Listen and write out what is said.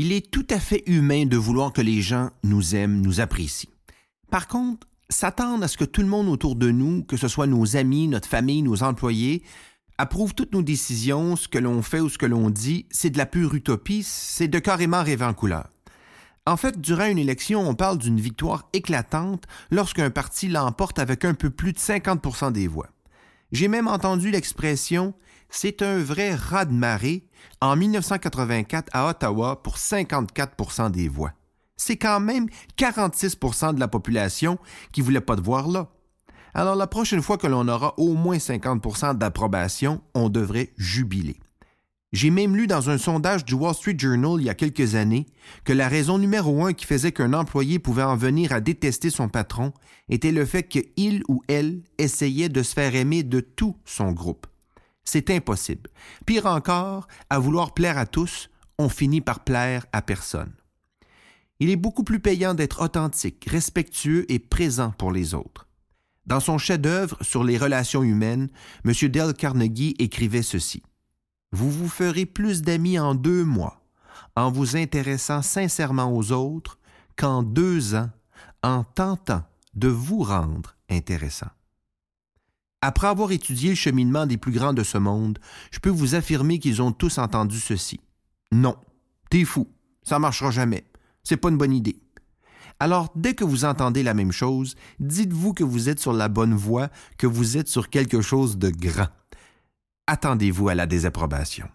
Il est tout à fait humain de vouloir que les gens nous aiment, nous apprécient. Par contre, s'attendre à ce que tout le monde autour de nous, que ce soit nos amis, notre famille, nos employés, approuve toutes nos décisions, ce que l'on fait ou ce que l'on dit, c'est de la pure utopie, c'est de carrément rêver en couleur. En fait, durant une élection, on parle d'une victoire éclatante lorsqu'un parti l'emporte avec un peu plus de 50% des voix. J'ai même entendu l'expression c'est un vrai raz-de-marée en 1984 à Ottawa pour 54% des voix. C'est quand même 46% de la population qui voulait pas de voir là. Alors la prochaine fois que l'on aura au moins 50% d'approbation, on devrait jubiler. J'ai même lu dans un sondage du Wall Street Journal il y a quelques années que la raison numéro un qui faisait qu'un employé pouvait en venir à détester son patron était le fait qu'il ou elle essayait de se faire aimer de tout son groupe. C'est impossible. Pire encore, à vouloir plaire à tous, on finit par plaire à personne. Il est beaucoup plus payant d'être authentique, respectueux et présent pour les autres. Dans son chef-d'œuvre sur les relations humaines, M. Dale Carnegie écrivait ceci. Vous vous ferez plus d'amis en deux mois en vous intéressant sincèrement aux autres qu'en deux ans en tentant de vous rendre intéressant. Après avoir étudié le cheminement des plus grands de ce monde, je peux vous affirmer qu'ils ont tous entendu ceci. Non, t'es fou, ça marchera jamais. C'est pas une bonne idée. Alors, dès que vous entendez la même chose, dites-vous que vous êtes sur la bonne voie, que vous êtes sur quelque chose de grand. Attendez-vous à la désapprobation.